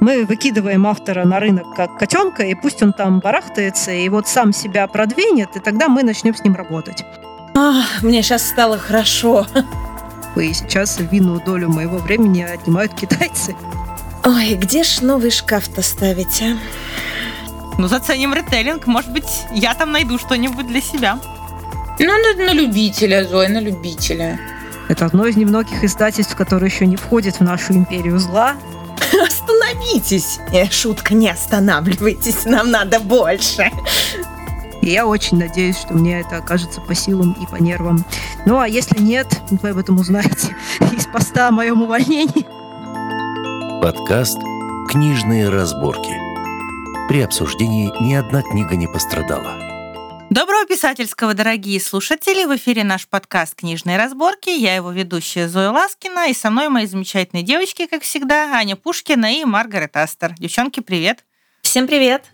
Мы выкидываем автора на рынок как котенка, и пусть он там барахтается, и вот сам себя продвинет, и тогда мы начнем с ним работать. А, мне сейчас стало хорошо. И сейчас львиную долю моего времени отнимают китайцы. Ой, где ж новый шкаф-то ставить, а? Ну, заценим ритейлинг. Может быть, я там найду что-нибудь для себя. Ну, на, на любителя, Зоя, на любителя. Это одно из немногих издательств, которое еще не входит в нашу империю зла. Остановитесь! Э, шутка, не останавливайтесь, нам надо больше. И я очень надеюсь, что мне это окажется по силам и по нервам. Ну а если нет, вы об этом узнаете из поста о моем увольнении. Подкаст «Книжные разборки». При обсуждении ни одна книга не пострадала. Доброго писательского, дорогие слушатели! В эфире наш подкаст «Книжные разборки». Я его ведущая Зоя Ласкина, и со мной мои замечательные девочки, как всегда, Аня Пушкина и Маргарет Астер. Девчонки, привет! Всем привет!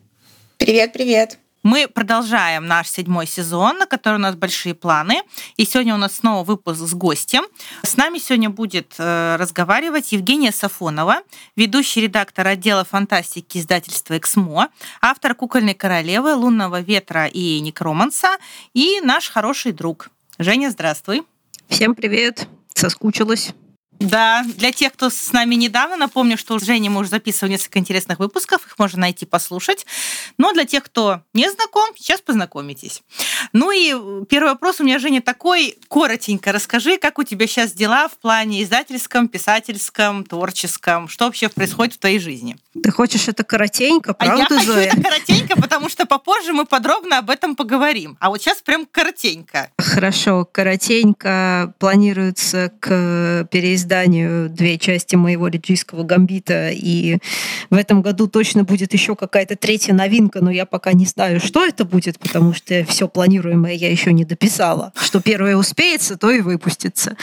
Привет-привет! Мы продолжаем наш седьмой сезон, на который у нас большие планы. И сегодня у нас снова выпуск с гостем. С нами сегодня будет э, разговаривать Евгения Сафонова, ведущий редактор отдела фантастики издательства «Эксмо», автор «Кукольной королевы», «Лунного ветра» и «Некроманса» и наш хороший друг. Женя, здравствуй. Всем привет. Соскучилась. Да, для тех, кто с нами недавно, напомню, что уже не мы уже записывали несколько интересных выпусков, их можно найти, послушать. Но для тех, кто не знаком, сейчас познакомитесь. Ну и первый вопрос у меня, Женя, такой, коротенько расскажи, как у тебя сейчас дела в плане издательском, писательском, творческом, что вообще происходит в твоей жизни? Ты хочешь это коротенько, правда, а я хочу Зоя? это коротенько, потому что попозже мы подробно об этом поговорим. А вот сейчас прям коротенько. Хорошо, коротенько планируется к переизданию две части моего лиджийского гамбита, и в этом году точно будет еще какая-то третья новинка, но я пока не знаю, что это будет, потому что все планируемое я еще не дописала. Что первое успеется, то и выпустится.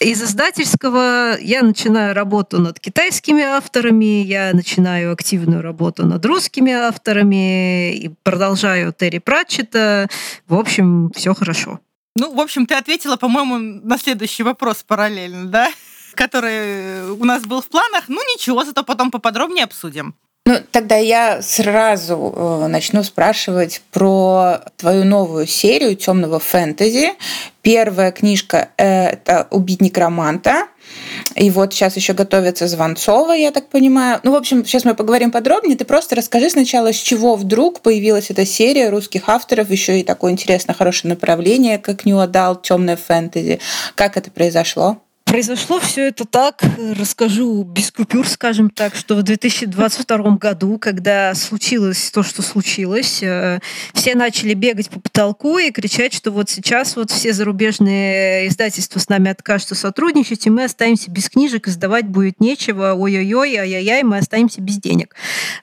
Из издательского я начинаю работу над китайскими авторами, я начинаю активную работу над русскими авторами и продолжаю Терри Пратчета. В общем, все хорошо. Ну, в общем, ты ответила, по-моему, на следующий вопрос параллельно, да? Который у нас был в планах. Ну, ничего, зато потом поподробнее обсудим. Ну, тогда я сразу э, начну спрашивать про твою новую серию темного фэнтези. Первая книжка э, это «Убить некроманта». И вот сейчас еще готовится Звонцова, я так понимаю. Ну, в общем, сейчас мы поговорим подробнее. Ты просто расскажи сначала, с чего вдруг появилась эта серия русских авторов, еще и такое интересное, хорошее направление, как New Adult, темное фэнтези. Как это произошло? Произошло все это так, расскажу без купюр, скажем так, что в 2022 году, когда случилось то, что случилось, э, все начали бегать по потолку и кричать, что вот сейчас вот все зарубежные издательства с нами откажутся сотрудничать, и мы останемся без книжек, издавать будет нечего, ой-ой-ой, ай-яй-яй, мы останемся без денег.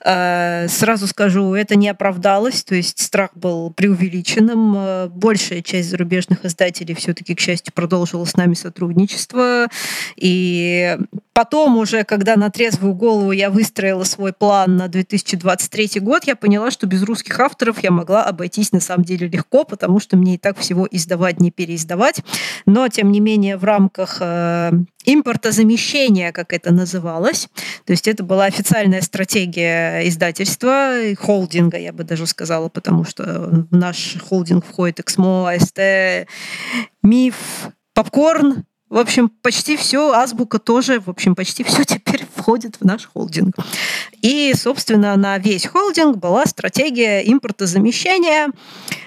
Э, сразу скажу, это не оправдалось, то есть страх был преувеличенным. Э, большая часть зарубежных издателей все-таки, к счастью, продолжила с нами сотрудничество и потом уже, когда на трезвую голову я выстроила свой план на 2023 год, я поняла, что без русских авторов я могла обойтись на самом деле легко, потому что мне и так всего издавать, не переиздавать. Но, тем не менее, в рамках э, импортозамещения, как это называлось. То есть это была официальная стратегия издательства, холдинга, я бы даже сказала, потому что в наш холдинг входит Эксмо, АСТ, МИФ, Попкорн, в общем, почти все, азбука тоже, в общем, почти все теперь входит в наш холдинг. И, собственно, на весь холдинг была стратегия импортозамещения, э,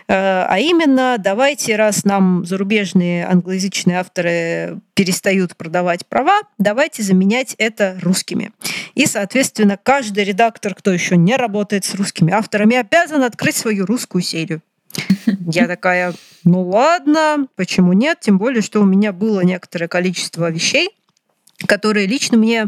а именно, давайте, раз нам зарубежные англоязычные авторы перестают продавать права, давайте заменять это русскими. И, соответственно, каждый редактор, кто еще не работает с русскими авторами, обязан открыть свою русскую серию. Я такая, ну ладно, почему нет? Тем более, что у меня было некоторое количество вещей, которые лично мне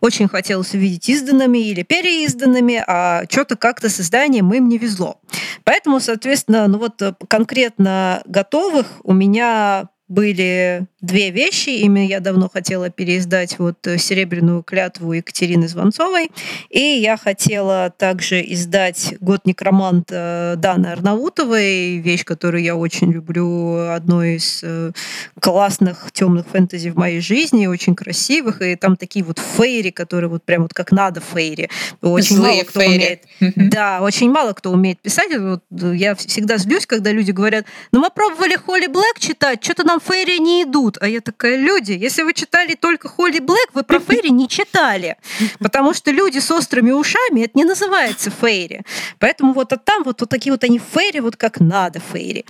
очень хотелось увидеть изданными или переизданными, а что-то как-то с изданием им не везло. Поэтому, соответственно, ну вот конкретно готовых у меня были две вещи. Ими я давно хотела переиздать вот э, «Серебряную клятву» Екатерины Звонцовой. И я хотела также издать «Год некроманта» Даны Арнаутовой, вещь, которую я очень люблю, одной из э, классных темных фэнтези в моей жизни, очень красивых. И там такие вот фейри, которые вот прям вот как надо фейри. Очень Злые мало кто фейри. умеет. Да, очень мало кто умеет писать. Вот я всегда злюсь, когда люди говорят, ну мы пробовали Холли Блэк читать, что-то нам фейри не идут. А я такая, люди, если вы читали только Холли Блэк, вы про фейри не читали. Потому что люди с острыми ушами, это не называется фейри. Поэтому вот а там вот, вот такие вот они фейри, вот как надо фейри.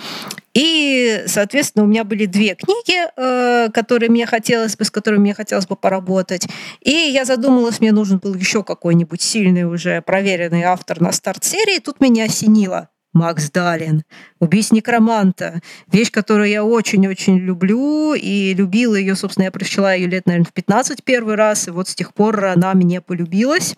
И, соответственно, у меня были две книги, э, которые мне хотелось бы, с которыми мне хотелось бы поработать. И я задумалась, мне нужен был еще какой-нибудь сильный уже проверенный автор на старт серии. Тут меня осенило. Макс Далин, «Убийц некроманта». Вещь, которую я очень-очень люблю, и любила ее, собственно, я прочла ее лет, наверное, в 15 первый раз, и вот с тех пор она мне полюбилась.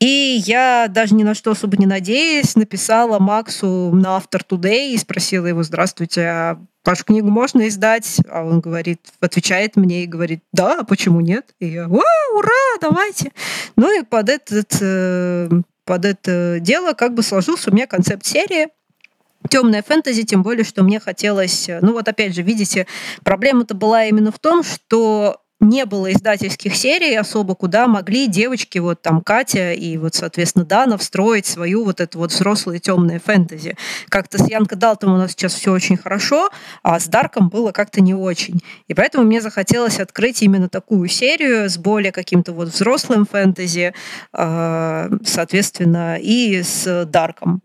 И я даже ни на что особо не надеясь, написала Максу на After Today и спросила его, здравствуйте, а вашу книгу можно издать? А он говорит, отвечает мне и говорит, да, а почему нет? И я, ура, давайте. Ну и под этот э, под это дело как бы сложился у меня концепт серии. Темная фэнтези, тем более, что мне хотелось... Э, ну вот опять же, видите, проблема-то была именно в том, что не было издательских серий особо, куда могли девочки, вот там Катя и вот, соответственно, Дана встроить свою вот эту вот взрослую темную фэнтези. Как-то с Янко Далтом у нас сейчас все очень хорошо, а с Дарком было как-то не очень. И поэтому мне захотелось открыть именно такую серию с более каким-то вот взрослым фэнтези, а, соответственно, и с Дарком.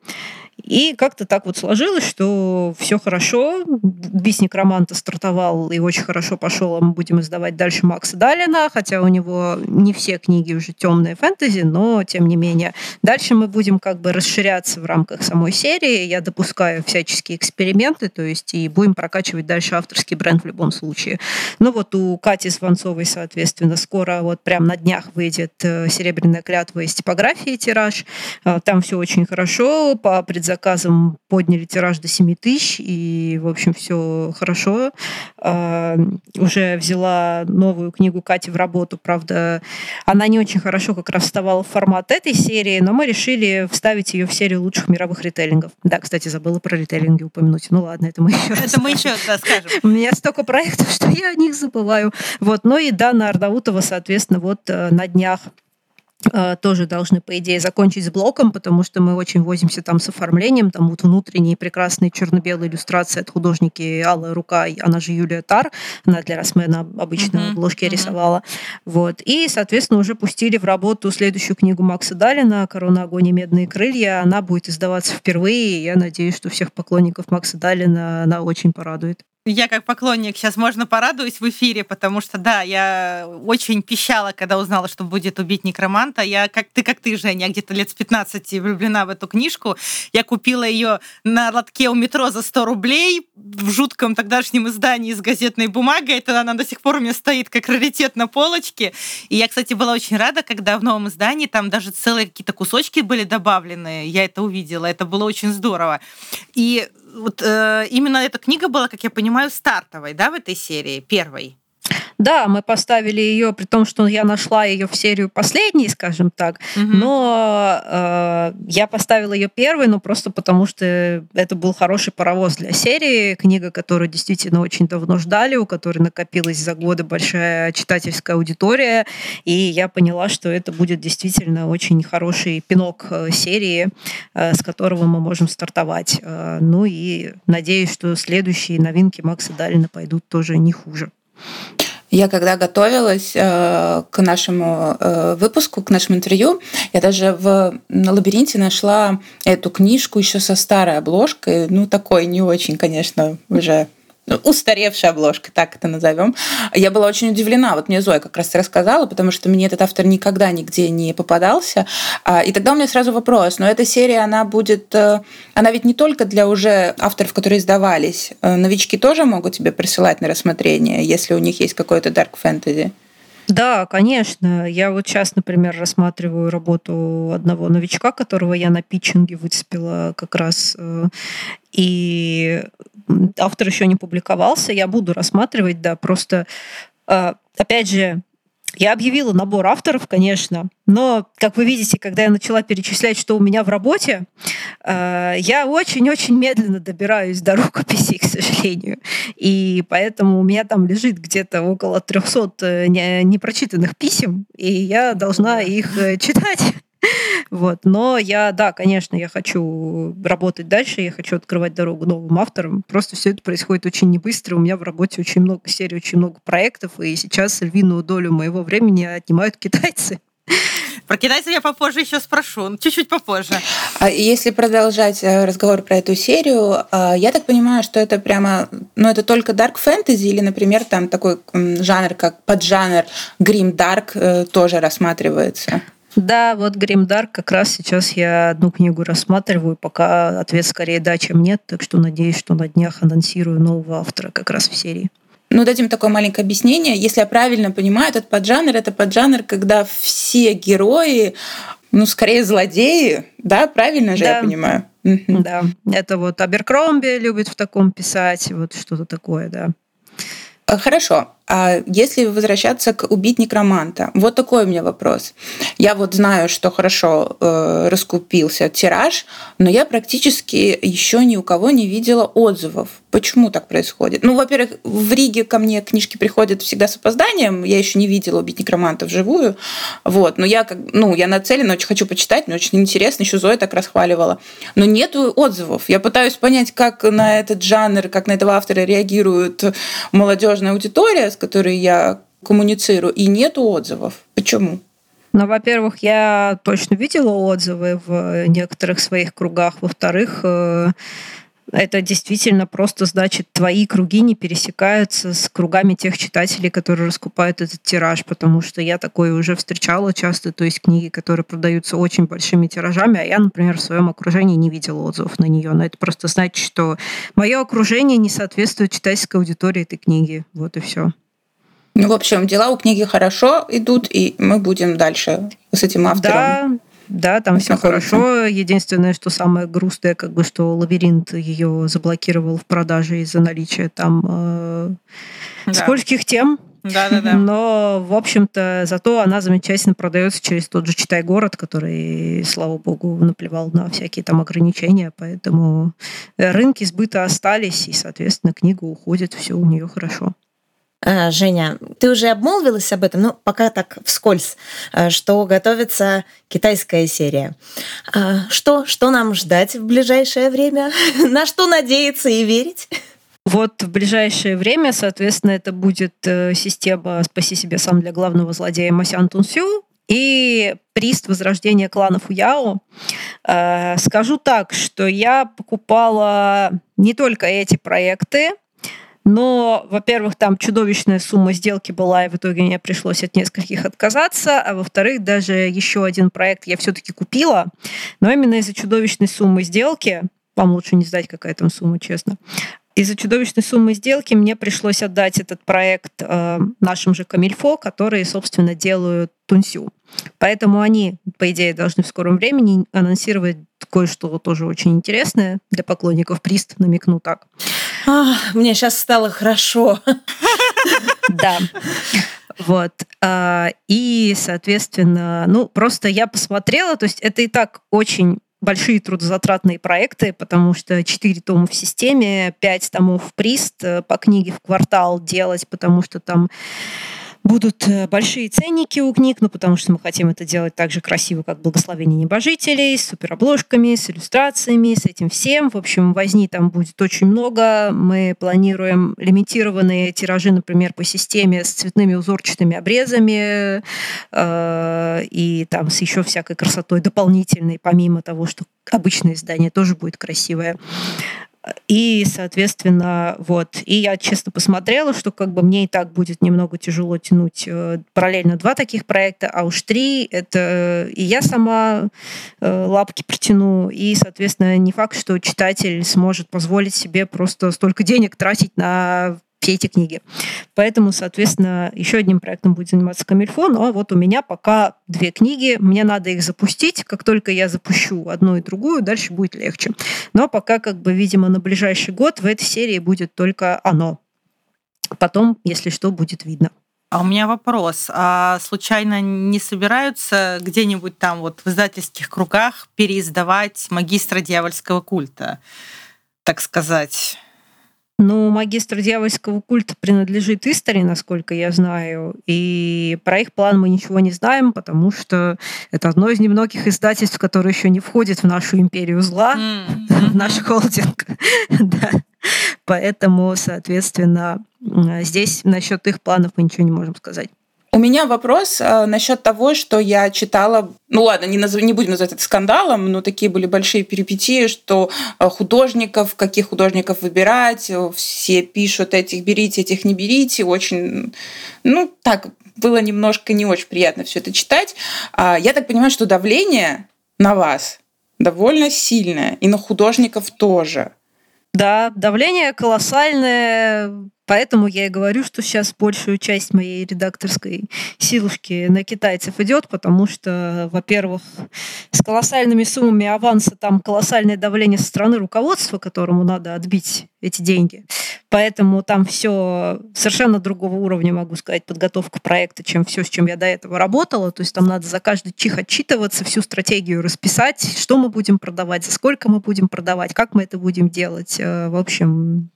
И как-то так вот сложилось, что все хорошо. Бисник Романта стартовал и очень хорошо пошел, а мы будем издавать дальше Макса Далина, хотя у него не все книги уже темные фэнтези, но тем не менее. Дальше мы будем как бы расширяться в рамках самой серии. Я допускаю всяческие эксперименты, то есть и будем прокачивать дальше авторский бренд в любом случае. Ну вот у Кати Сванцовой, соответственно, скоро вот прям на днях выйдет э, «Серебряная клятва» из типографии тираж. Э, там все очень хорошо, по предзаказу заказом подняли тираж до 7 тысяч, и, в общем, все хорошо. А, уже взяла новую книгу Кати в работу, правда, она не очень хорошо как раз вставала в формат этой серии, но мы решили вставить ее в серию лучших мировых ритейлингов. Да, кстати, забыла про ритейлинги упомянуть. Ну ладно, это мы еще Это мы еще да, скажем. У меня столько проектов, что я о них забываю. Вот. Ну и Дана Ардаутова, соответственно, вот э, на днях тоже должны, по идее, закончить с блоком, потому что мы очень возимся там с оформлением, там вот внутренние прекрасные черно-белые иллюстрации от художники Алла Рука, она же Юлия Тар, она для Росмена обычно uh-huh, обложки uh-huh. рисовала. Вот. И, соответственно, уже пустили в работу следующую книгу Макса Далина «Корона, огонь и медные крылья». Она будет издаваться впервые, и я надеюсь, что всех поклонников Макса Далина она очень порадует. Я как поклонник сейчас можно порадуюсь в эфире, потому что, да, я очень пищала, когда узнала, что будет «Убить некроманта». Я, как ты, как ты, Женя, где-то лет с 15 влюблена в эту книжку. Я купила ее на лотке у метро за 100 рублей в жутком тогдашнем издании с газетной бумагой. Это она до сих пор у меня стоит как раритет на полочке. И я, кстати, была очень рада, когда в новом издании там даже целые какие-то кусочки были добавлены. Я это увидела. Это было очень здорово. И вот э, именно эта книга была, как я понимаю, стартовой, да, в этой серии, первой. Да, мы поставили ее, при том, что я нашла ее в серию последней, скажем так, угу. но э, я поставила ее первой, ну просто потому что это был хороший паровоз для серии, книга, которую действительно очень давно ждали, у которой накопилась за годы большая читательская аудитория, и я поняла, что это будет действительно очень хороший пинок э, серии, э, с которого мы можем стартовать. Э, ну и надеюсь, что следующие новинки Макса Далина пойдут тоже не хуже. Я когда готовилась э, к нашему э, выпуску, к нашему интервью, я даже в на лабиринте нашла эту книжку еще со старой обложкой, ну такой не очень, конечно, уже устаревшая обложка, так это назовем. Я была очень удивлена. Вот мне Зоя как раз рассказала, потому что мне этот автор никогда нигде не попадался. А, и тогда у меня сразу вопрос. Но эта серия, она будет... Э, она ведь не только для уже авторов, которые издавались. Э, новички тоже могут тебе присылать на рассмотрение, если у них есть какой-то дарк фэнтези? Да, конечно. Я вот сейчас, например, рассматриваю работу одного новичка, которого я на питчинге выцепила как раз. Э, и автор еще не публиковался. Я буду рассматривать, да, просто э, опять же, я объявила набор авторов, конечно, но, как вы видите, когда я начала перечислять, что у меня в работе, э, я очень-очень медленно добираюсь до рукописей, к сожалению. И поэтому у меня там лежит где-то около 300 э, непрочитанных писем, и я должна их э, читать. Вот. Но я, да, конечно, я хочу работать дальше, я хочу открывать дорогу новым авторам. Просто все это происходит очень не быстро. У меня в работе очень много серий, очень много проектов, и сейчас львиную долю моего времени отнимают китайцы. Про китайцев я попозже еще спрошу, ну, чуть-чуть попозже. А если продолжать э, разговор про эту серию, а, я так понимаю, что это прямо, ну это только dark fantasy или, например, там такой жанр, как поджанр grim dark э, тоже рассматривается? Да, вот Гримдар как раз сейчас я одну книгу рассматриваю, пока ответ скорее да, чем нет, так что надеюсь, что на днях анонсирую нового автора как раз в серии. Ну, дадим такое маленькое объяснение. Если я правильно понимаю, этот поджанр — это поджанр, когда все герои, ну, скорее злодеи, да? Правильно же да. я понимаю? Да, это вот Аберкромби любит в таком писать, вот что-то такое, да. Хорошо. А если возвращаться к убить некроманта, вот такой у меня вопрос. Я вот знаю, что хорошо э, раскупился тираж, но я практически еще ни у кого не видела отзывов. Почему так происходит? Ну, во-первых, в Риге ко мне книжки приходят всегда с опозданием. Я еще не видела убить некроманта вживую. Вот. Но я, ну, я нацелена, очень хочу почитать, мне очень интересно. Еще Зоя так расхваливала. Но нету отзывов. Я пытаюсь понять, как на этот жанр, как на этого автора реагирует молодежная аудитория, с которой я коммуницирую, и нету отзывов. Почему? Ну, во-первых, я точно видела отзывы в некоторых своих кругах. Во-вторых, э, это действительно просто значит, твои круги не пересекаются с кругами тех читателей, которые раскупают этот тираж, потому что я такое уже встречала часто, то есть книги, которые продаются очень большими тиражами, а я, например, в своем окружении не видела отзывов на нее. Но это просто значит, что мое окружение не соответствует читательской аудитории этой книги. Вот и все. Ну, в общем, дела у книги хорошо идут, и мы будем дальше с этим автором. Да, да, там все хорошо. Единственное, что самое грустное, как бы, что лабиринт ее заблокировал в продаже из-за наличия там э, да. скользких тем. Да, да, да. Но, в общем-то, зато она замечательно продается через тот же Читай город, который, слава богу, наплевал на всякие там ограничения. Поэтому рынки сбыта остались, и, соответственно, книга уходит, все у нее хорошо. А, Женя, ты уже обмолвилась об этом, но пока так вскользь, а, что готовится китайская серия. А, что, что нам ждать в ближайшее время? На что надеяться и верить? Вот в ближайшее время, соответственно, это будет э, система «Спаси себя сам для главного злодея Масян Тунсю», и прист возрождения клана Фуяо. Скажу так, что я покупала не только эти проекты, но, во-первых, там чудовищная сумма сделки была, и в итоге мне пришлось от нескольких отказаться. А во-вторых, даже еще один проект я все-таки купила. Но именно из-за чудовищной суммы сделки, вам лучше не знать, какая там сумма, честно, из-за чудовищной суммы сделки мне пришлось отдать этот проект э, нашим же Камильфо, которые, собственно, делают Тунсю. Поэтому они, по идее, должны в скором времени анонсировать кое-что тоже очень интересное для поклонников Прист, намекну так. Мне сейчас стало хорошо. Да. Вот. А, и, соответственно, ну, просто я посмотрела, то есть это и так очень большие трудозатратные проекты, потому что 4 тома в системе, 5 томов в прист э, по книге в квартал делать, потому что там будут э, большие ценники у книг, ну, потому что мы хотим это делать так же красиво, как «Благословение небожителей», с суперобложками, с иллюстрациями, с этим всем. В общем, возни там будет очень много. Мы планируем лимитированные тиражи, например, по системе с цветными узорчатыми обрезами э, и там с еще всякой красотой дополнительной, помимо того, что обычное издание тоже будет красивое. И, соответственно, вот. И я честно посмотрела, что как бы мне и так будет немного тяжело тянуть э, параллельно два таких проекта, а уж три — это и я сама э, лапки протяну, и, соответственно, не факт, что читатель сможет позволить себе просто столько денег тратить на все эти книги. Поэтому, соответственно, еще одним проектом будет заниматься Камильфо. А вот у меня пока две книги. Мне надо их запустить. Как только я запущу одну и другую, дальше будет легче. Но пока, как бы, видимо, на ближайший год в этой серии будет только оно. Потом, если что, будет видно. А у меня вопрос. А случайно не собираются где-нибудь там вот в издательских кругах переиздавать магистра дьявольского культа, так сказать? Ну, магистр дьявольского культа принадлежит Истори, насколько я знаю, и про их план мы ничего не знаем, потому что это одно из немногих издательств, которое еще не входит в нашу империю зла, mm-hmm. в наш холдинг. да. Поэтому, соответственно, здесь насчет их планов мы ничего не можем сказать. У меня вопрос э, насчет того, что я читала, ну ладно, не, назов, не будем называть это скандалом, но такие были большие перипетии, что э, художников, каких художников выбирать, э, все пишут этих берите, этих не берите, очень, ну так, было немножко не очень приятно все это читать. А, я так понимаю, что давление на вас довольно сильное, и на художников тоже. Да, давление колоссальное, Поэтому я и говорю, что сейчас большую часть моей редакторской силушки на китайцев идет, потому что, во-первых, с колоссальными суммами аванса там колоссальное давление со стороны руководства, которому надо отбить эти деньги. Поэтому там все совершенно другого уровня, могу сказать, подготовка проекта, чем все, с чем я до этого работала. То есть там надо за каждый чих отчитываться, всю стратегию расписать, что мы будем продавать, за сколько мы будем продавать, как мы это будем делать. Э, в общем,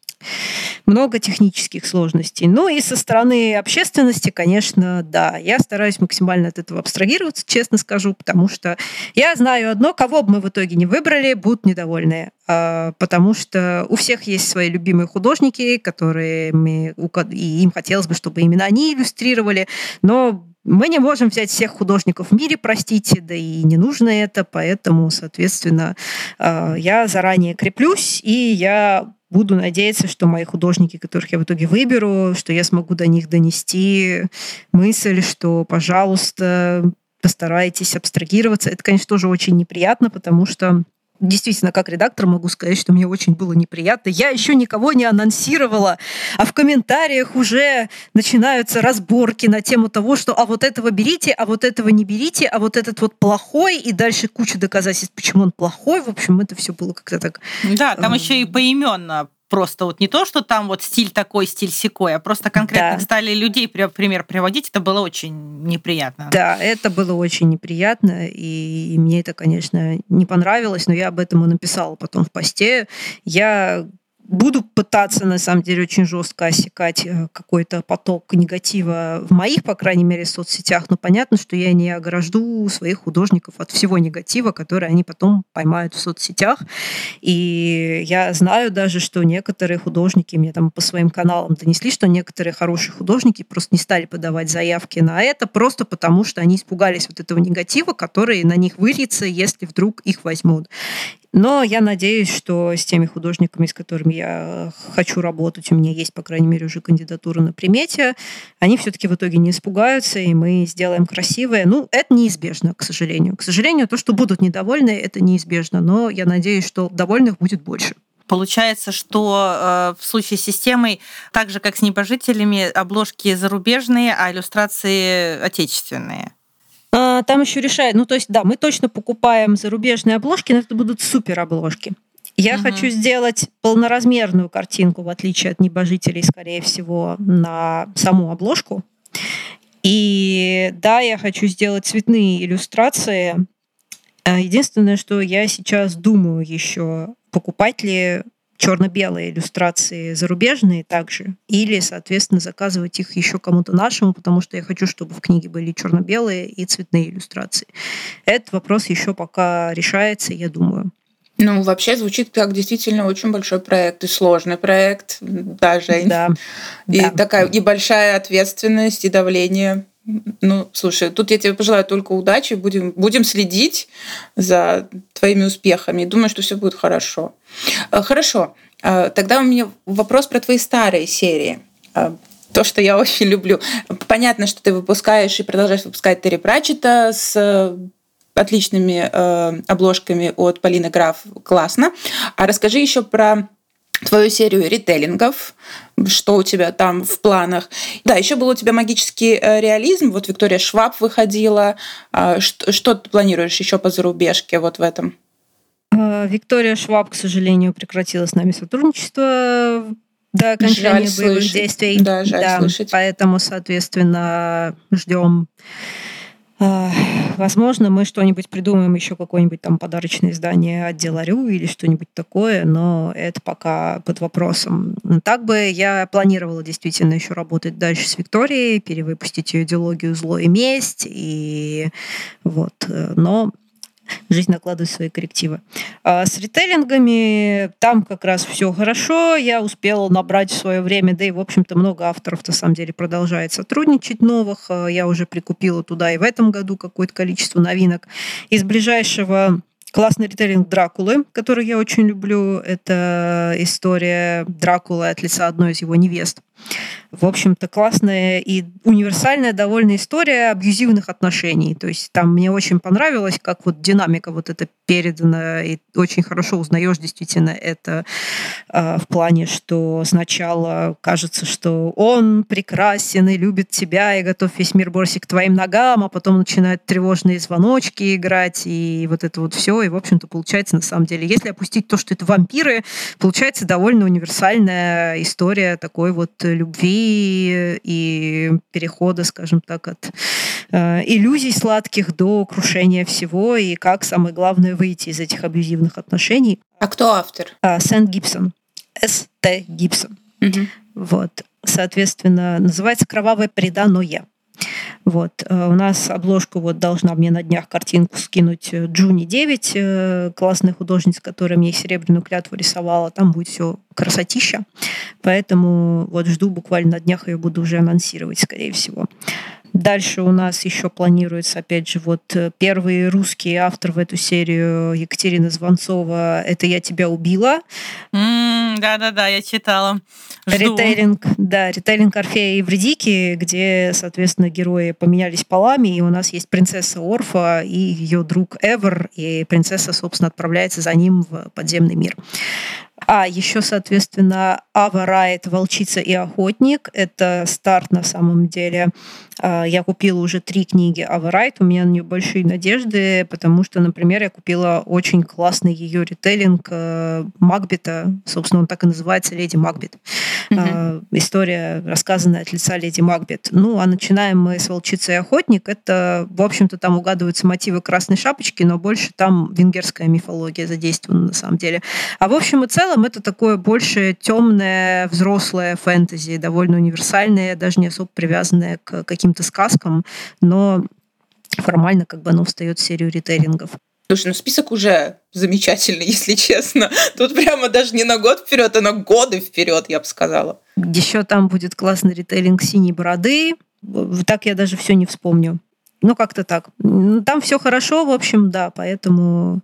много технических сложностей. Ну и со стороны общественности, конечно, да, я стараюсь максимально от этого абстрагироваться, честно скажу, потому что я знаю одно, кого бы мы в итоге не выбрали, будут недовольны. А, потому что у всех есть свои любимые художники, которые мы, и им хотелось бы, чтобы именно они иллюстрировали, но мы не можем взять всех художников в мире, простите, да и не нужно это, поэтому, соответственно, а, я заранее креплюсь, и я буду надеяться, что мои художники, которых я в итоге выберу, что я смогу до них донести мысль, что, пожалуйста, постарайтесь абстрагироваться. Это, конечно, тоже очень неприятно, потому что действительно, как редактор могу сказать, что мне очень было неприятно. Я еще никого не анонсировала, а в комментариях уже начинаются разборки на тему того, что а вот этого берите, а вот этого не берите, а вот этот вот плохой, и дальше куча доказательств, почему он плохой. В общем, это все было как-то так... Да, там еще и поименно просто вот не то, что там вот стиль такой, стиль секой, а просто конкретно да. стали людей пример приводить, это было очень неприятно. Да, это было очень неприятно, и мне это, конечно, не понравилось, но я об этом и написала потом в посте. Я буду пытаться, на самом деле, очень жестко осекать э, какой-то поток негатива в моих, по крайней мере, соцсетях. Но понятно, что я не огражду своих художников от всего негатива, который они потом поймают в соцсетях. И я знаю даже, что некоторые художники мне там по своим каналам донесли, что некоторые хорошие художники просто не стали подавать заявки на это, просто потому что они испугались вот этого негатива, который на них выльется, если вдруг их возьмут. Но я надеюсь, что с теми художниками, с которыми я хочу работать, у меня есть, по крайней мере, уже кандидатура на примете, они все-таки в итоге не испугаются, и мы сделаем красивое. Ну, это неизбежно, к сожалению. К сожалению, то, что будут недовольны, это неизбежно. Но я надеюсь, что довольных будет больше. Получается, что э, в случае с системой, так же как с небожителями, обложки зарубежные, а иллюстрации отечественные. А, там еще решает, ну то есть да, мы точно покупаем зарубежные обложки, но это будут супер обложки. Я угу. хочу сделать полноразмерную картинку, в отличие от небожителей, скорее всего, на саму обложку. И да, я хочу сделать цветные иллюстрации. А, единственное, что я сейчас думаю еще, покупать ли черно-белые иллюстрации зарубежные также, или, соответственно, заказывать их еще кому-то нашему, потому что я хочу, чтобы в книге были черно-белые и цветные иллюстрации. Этот вопрос еще пока решается, я думаю. Ну, вообще звучит как действительно очень большой проект и сложный проект даже. Да. И да. такая и большая ответственность, и давление. Ну, слушай, тут я тебе пожелаю только удачи. Будем, будем следить за твоими успехами. Думаю, что все будет хорошо. Э, хорошо. Э, тогда у меня вопрос про твои старые серии. Э, то, что я очень люблю. Понятно, что ты выпускаешь и продолжаешь выпускать Терри Пратчета с отличными обложками от Полины Граф. Классно. А расскажи еще про твою серию ритейлингов, что у тебя там в планах. Да, еще был у тебя магический э, реализм. Вот Виктория Шваб выходила. А, что, что ты планируешь еще по зарубежке вот в этом? А, Виктория Шваб, к сожалению, прекратила с нами сотрудничество до окончания жаль боевых слышать. действий. Да, жаль да, слышать. Поэтому, соответственно, ждем возможно, мы что-нибудь придумаем, еще какое-нибудь там подарочное издание отдела РЮ или что-нибудь такое, но это пока под вопросом. Так бы я планировала действительно еще работать дальше с Викторией, перевыпустить ее идеологию «Зло и месть», и вот. Э, но жизнь накладывает свои коррективы. А с ритейлингами там как раз все хорошо. Я успела набрать в свое время, да и, в общем-то, много авторов на самом деле продолжает сотрудничать новых. А я уже прикупила туда и в этом году какое-то количество новинок. Из ближайшего Классный ритейлинг Дракулы, который я очень люблю. Это история Дракулы от лица одной из его невест. В общем-то, классная и универсальная довольно история абьюзивных отношений. То есть там мне очень понравилось, как вот динамика вот эта передана, и очень хорошо узнаешь действительно это э, в плане, что сначала кажется, что он прекрасен и любит тебя, и готов весь мир бросить к твоим ногам, а потом начинают тревожные звоночки играть, и вот это вот все, и, в общем-то, получается на самом деле, если опустить то, что это вампиры, получается довольно универсальная история такой вот любви и перехода, скажем так, от э, иллюзий сладких до крушения всего, и как, самое главное, выйти из этих абьюзивных отношений. А кто автор? А, Сент Гибсон. С.Т. Гибсон. Угу. Вот. Соответственно, называется «Кровавое преданное». Вот. Э, у нас обложку вот должна мне на днях картинку скинуть э, Джуни 9, э, классная художница, которая мне серебряную клятву рисовала. Там будет все красотища. Поэтому вот жду буквально на днях ее буду уже анонсировать, скорее всего. Дальше у нас еще планируется, опять же, вот э, первый русский автор в эту серию Екатерина Звонцова «Это я тебя убила». Да-да-да, я читала. Жду. Ритейлинг, да, ритейлинг Орфея и Вредики, где, соответственно, герои поменялись полами, и у нас есть принцесса Орфа и ее друг Эвер, и принцесса, собственно, отправляется за ним в подземный мир. А еще, соответственно, Ава Райт «Волчица и охотник». Это старт на самом деле. А, я купила уже три книги Ава Райт. У меня на нее большие надежды, потому что, например, я купила очень классный ее ритейлинг э, Макбета. Собственно, он так и называется «Леди Макбет». Mm-hmm. История, рассказанная от лица леди Макбет. Ну, а начинаем мы с «Волчица и охотник». Это, в общем-то, там угадываются мотивы «Красной шапочки», но больше там венгерская мифология задействована на самом деле. А в общем и целом целом это такое больше темное взрослое фэнтези, довольно универсальное, даже не особо привязанное к каким-то сказкам, но формально как бы оно встает в серию ритейлингов. Слушай, ну список уже замечательный, если честно. Тут прямо даже не на год вперед, а на годы вперед, я бы сказала. Еще там будет классный ритейлинг синей бороды. Так я даже все не вспомню. Ну, как-то так. Там все хорошо, в общем, да, поэтому,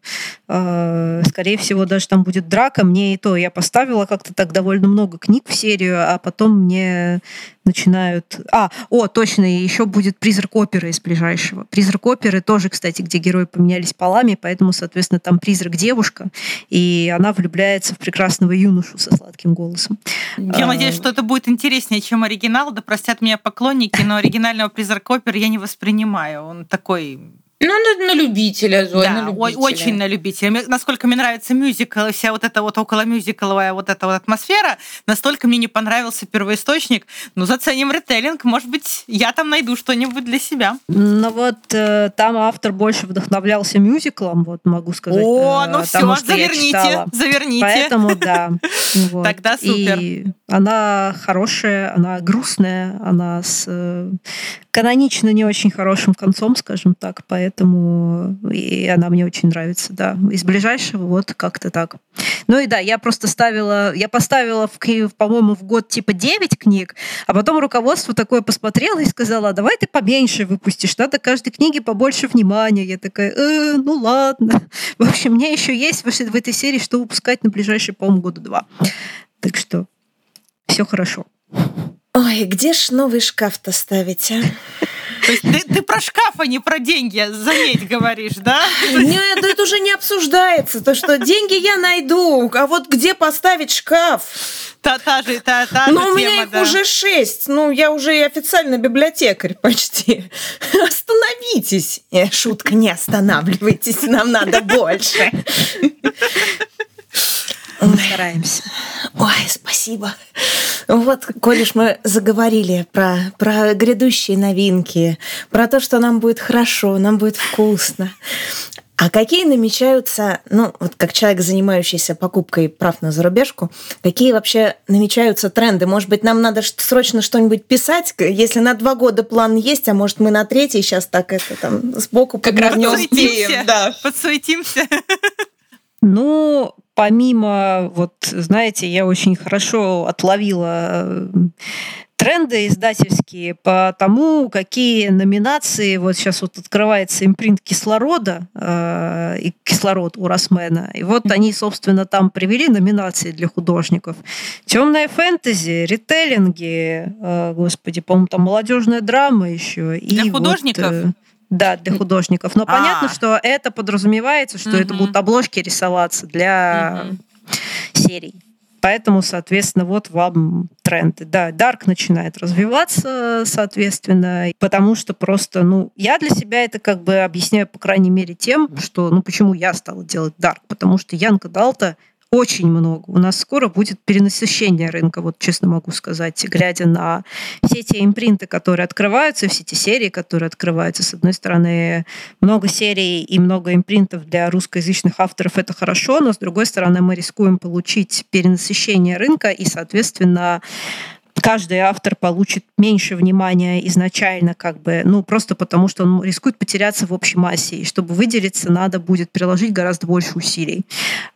э, скорее всего, даже там будет драка. Мне и то, я поставила как-то так довольно много книг в серию, а потом мне начинают... А, о, точно, и еще будет «Призрак оперы» из ближайшего. «Призрак оперы» тоже, кстати, где герои поменялись полами, поэтому, соответственно, там призрак девушка, и она влюбляется в прекрасного юношу со сладким голосом. Я а... надеюсь, что это будет интереснее, чем оригинал. Да простят меня поклонники, но оригинального «Призрака оперы» я не воспринимаю. Он такой ну, на, на любителя, Зоя, да, на любителя. очень на любителя. Насколько мне нравится мюзикл, вся вот эта вот около мюзикловая вот эта вот атмосфера, настолько мне не понравился первоисточник. Ну, заценим ритейлинг, может быть, я там найду что-нибудь для себя. Ну вот э, там автор больше вдохновлялся мюзиклом, вот могу сказать. О, э, ну все, заверните, заверните. Поэтому да. Вот. Тогда супер. И она хорошая, она грустная, она с э, канонично не очень хорошим концом, скажем так, поэтому и она мне очень нравится, да. Из ближайшего вот как-то так. Ну и да, я просто ставила, я поставила, в, по-моему, в год типа 9 книг, а потом руководство такое посмотрело и сказала, давай ты поменьше выпустишь, надо каждой книге побольше внимания. Я такая, э, ну ладно. В общем, мне еще есть в этой серии что выпускать на ближайшие, по-моему, года два. Так что все хорошо. Ой, где ж новый шкаф-то ставить, а? То есть ты, ты про шкаф, а не про деньги, заметь, говоришь, да? Нет, это уже не обсуждается. То, что деньги я найду, а вот где поставить шкаф? Та, та же, та, та Но же у меня тема, их да. уже шесть. Ну, я уже и официально библиотекарь почти. Остановитесь. Э, Шутка, не останавливайтесь, нам надо больше. Мы стараемся. Ой, спасибо. Вот, коль уж мы заговорили про, про грядущие новинки, про то, что нам будет хорошо, нам будет вкусно. А какие намечаются, ну, вот как человек, занимающийся покупкой прав на зарубежку, какие вообще намечаются тренды? Может быть, нам надо срочно что-нибудь писать, если на два года план есть, а может, мы на третий сейчас так это там сбоку Как не успеем, да. Подсуетимся. Ну, помимо, вот, знаете, я очень хорошо отловила э, тренды издательские по тому, какие номинации, вот сейчас вот открывается импринт кислорода, э, и кислород у Росмена, и вот они, собственно, там привели номинации для художников. Темная фэнтези, ритейлинги, э, господи, по-моему, там молодежная драма еще. Для и вот, художников? э, да, для художников. Но А. понятно, что это подразумевается, что это Мгм. будут обложки рисоваться для Мгм. серий. Поэтому, соответственно, вот вам тренды. Да, Dark начинает развиваться, соответственно, потому что просто, ну, я для себя это как бы объясняю, по крайней мере, тем, что, ну, почему я стала делать Dark, потому что Янка Далта очень много. У нас скоро будет перенасыщение рынка, вот честно могу сказать, глядя на все те импринты, которые открываются, все те серии, которые открываются. С одной стороны, много серий и много импринтов для русскоязычных авторов это хорошо, но с другой стороны, мы рискуем получить перенасыщение рынка и, соответственно, каждый автор получит меньше внимания изначально, как бы, ну, просто потому что он рискует потеряться в общей массе. И чтобы выделиться, надо будет приложить гораздо больше усилий.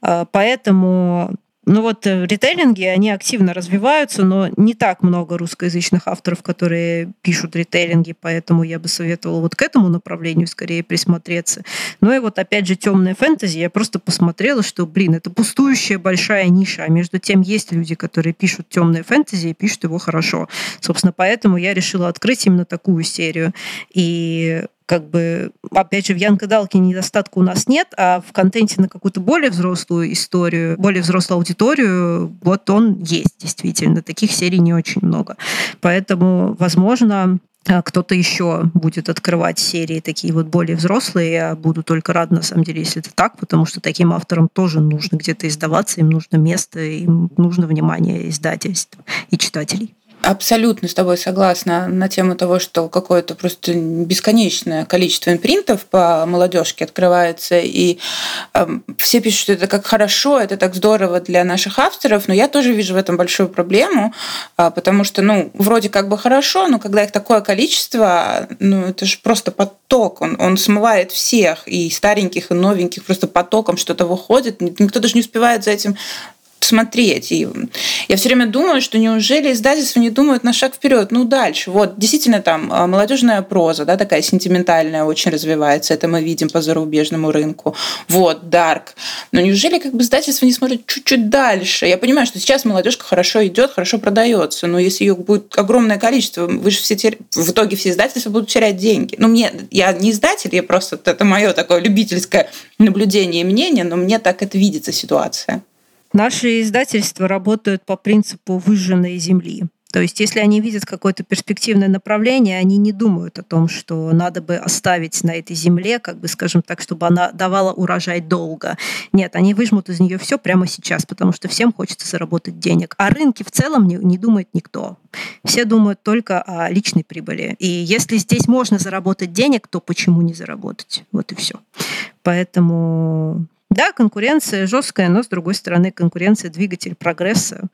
А, Поэтому ну вот э, ритейлинги, они активно развиваются, но не так много русскоязычных авторов, которые пишут ритейлинги, поэтому я бы советовала вот к этому направлению скорее присмотреться. Ну и вот опять же темная фэнтези, я просто посмотрела, что, блин, это пустующая большая ниша, а между тем есть люди, которые пишут темное фэнтези и пишут его хорошо. Собственно, поэтому я решила открыть именно такую серию. И как бы, опять же, в Янка Далке недостатка у нас нет, а в контенте на какую-то более взрослую историю, более взрослую аудиторию, вот он есть действительно. Таких серий не очень много. Поэтому, возможно, а, кто-то еще будет открывать серии такие вот более взрослые. Я буду только рада, на самом деле, если это так, потому что таким авторам тоже нужно где-то издаваться, им нужно место, им нужно внимание издательств и читателей. Абсолютно с тобой согласна на тему того, что какое-то просто бесконечное количество импринтов по молодежке открывается, и э, все пишут, что это как хорошо, это так здорово для наших авторов, но я тоже вижу в этом большую проблему, э, потому что, ну, вроде как бы хорошо, но когда их такое количество, ну, это же просто поток, он, он смывает всех, и стареньких, и новеньких, просто потоком что-то выходит, никто даже не успевает за этим смотреть. И я все время думаю, что неужели издательства не думают на шаг вперед, ну дальше. Вот действительно там а, молодежная проза, да, такая сентиментальная очень развивается, это мы видим по зарубежному рынку. Вот, Дарк. Но неужели как бы издательство не смотрит чуть-чуть дальше? Я понимаю, что сейчас молодежка хорошо идет, хорошо продается, но если ее будет огромное количество, вы же все тер... в итоге все издательства будут терять деньги. Ну, мне, я не издатель, я просто, это мое такое любительское наблюдение и мнение, но мне так это видится ситуация. Наши издательства работают по принципу выжженной земли. То есть, если они видят какое-то перспективное направление, они не думают о том, что надо бы оставить на этой земле, как бы, скажем так, чтобы она давала урожай долго. Нет, они выжмут из нее все прямо сейчас, потому что всем хочется заработать денег. О рынке в целом не, не думает никто. Все думают только о личной прибыли. И если здесь можно заработать денег, то почему не заработать? Вот и все. Поэтому да, конкуренция жесткая, но с другой стороны конкуренция двигатель прогресса.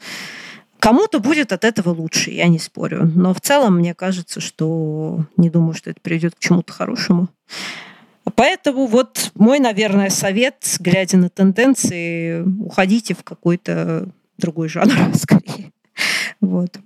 Кому-то будет от этого лучше, я не спорю. Но в целом мне кажется, что не думаю, что это приведет к чему-то хорошему. Поэтому вот мой, наверное, совет, глядя на тенденции, уходите в какой-то другой жанр скорее. Вот.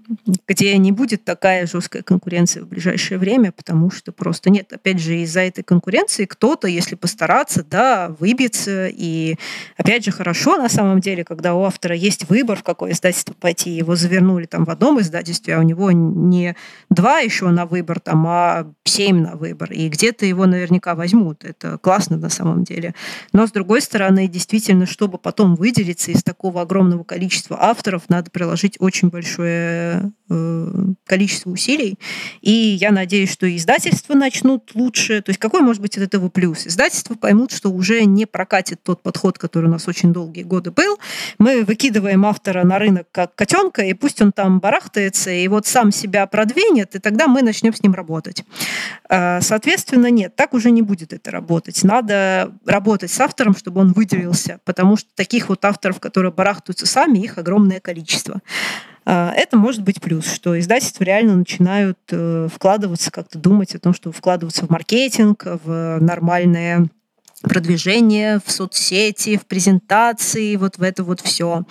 Где не будет такая жесткая конкуренция в ближайшее время, потому что просто нет. Опять же, из-за этой конкуренции кто-то, если постараться, да, выбьется. И опять же, хорошо на самом деле, когда у автора есть выбор, в какое издательство пойти. Его завернули там в одном издательстве, а у него не два еще на выбор, там, а семь на выбор. И где-то его наверняка возьмут. Это классно на самом деле. Но, с другой стороны, действительно, чтобы потом выделиться из такого огромного количества авторов, надо приложить очень большое э, количество усилий. И я надеюсь, что издательства начнут лучше. То есть какой может быть от этого плюс? Издательства поймут, что уже не прокатит тот подход, который у нас очень долгие годы был. Мы выкидываем автора на рынок как котенка, и пусть он там барахтается, и вот сам себя продвинет, и тогда мы начнем с ним работать. А, соответственно, нет, так уже не будет это работать. Надо работать с автором, чтобы он выделился, потому что таких вот авторов, которые барахтаются сами, их огромное количество. А, это может быть плюс, что издательства реально начинают э, вкладываться, как-то думать о том, чтобы вкладываться в маркетинг, в нормальное продвижение в соцсети, в презентации, вот в это вот все.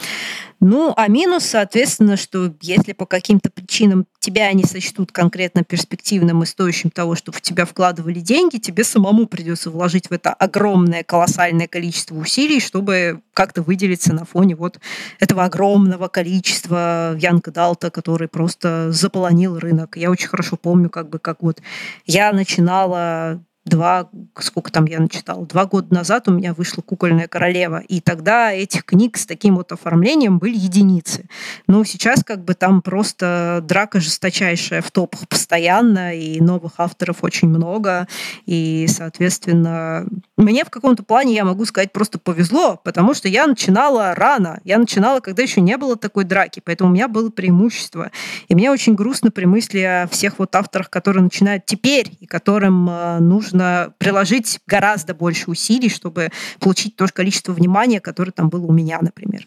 Ну, а минус, соответственно, что если по каким-то причинам тебя не сочтут конкретно перспективным и стоящим того, чтобы в тебя вкладывали деньги, тебе самому придется вложить в это огромное, колоссальное количество усилий, чтобы как-то выделиться на фоне вот этого огромного количества Янка Далта, который просто заполонил рынок. Я очень хорошо помню, как бы, как вот я начинала два, сколько там я начитала, два года назад у меня вышла «Кукольная королева», и тогда этих книг с таким вот оформлением были единицы. Но сейчас как бы там просто драка жесточайшая в топах постоянно, и новых авторов очень много, и, соответственно, мне в каком-то плане, я могу сказать, просто повезло, потому что я начинала рано, я начинала, когда еще не было такой драки, поэтому у меня было преимущество. И мне очень грустно при мысли о всех вот авторах, которые начинают теперь, и которым э, нужно нужно приложить гораздо больше усилий, чтобы получить то же количество внимания, которое там было у меня, например.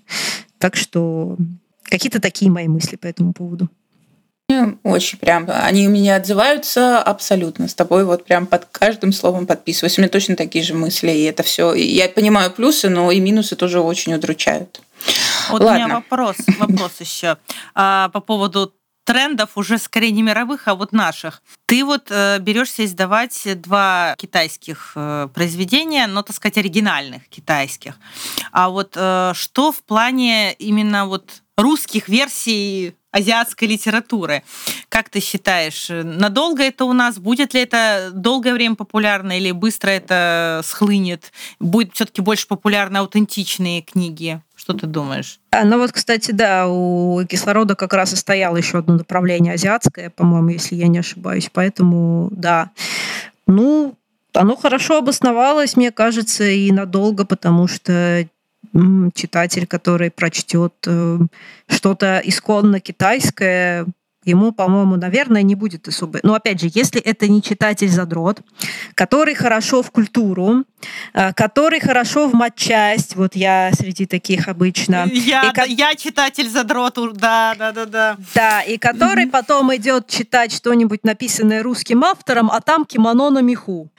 Так что какие-то такие мои мысли по этому поводу. Очень прям. Они у меня отзываются абсолютно. С тобой вот прям под каждым словом подписываюсь. У меня точно такие же мысли. И это все. Я понимаю плюсы, но и минусы тоже очень удручают. Вот Ладно. у меня вопрос, вопрос еще а, по поводу трендов уже скорее не мировых, а вот наших. Ты вот э, берешься издавать два китайских э, произведения, но, так сказать, оригинальных китайских. А вот э, что в плане именно вот русских версий азиатской литературы. Как ты считаешь, надолго это у нас? Будет ли это долгое время популярно или быстро это схлынет? Будет все-таки больше популярны аутентичные книги? Что ты думаешь? А, ну вот, кстати, да, у кислорода как раз и стояло еще одно направление азиатское, по-моему, если я не ошибаюсь. Поэтому, да. Ну, оно хорошо обосновалось, мне кажется, и надолго, потому что читатель, который прочтет э, что-то исконно китайское, ему, по-моему, наверное, не будет особо. Но опять же, если это не читатель-задрот, который хорошо в культуру, э, который хорошо в матчасть, вот я среди таких обычно. Я, и, я читатель-задрот, да, да, да, да. Да, и который mm-hmm. потом идет читать что-нибудь написанное русским автором, а там кимоно на меху.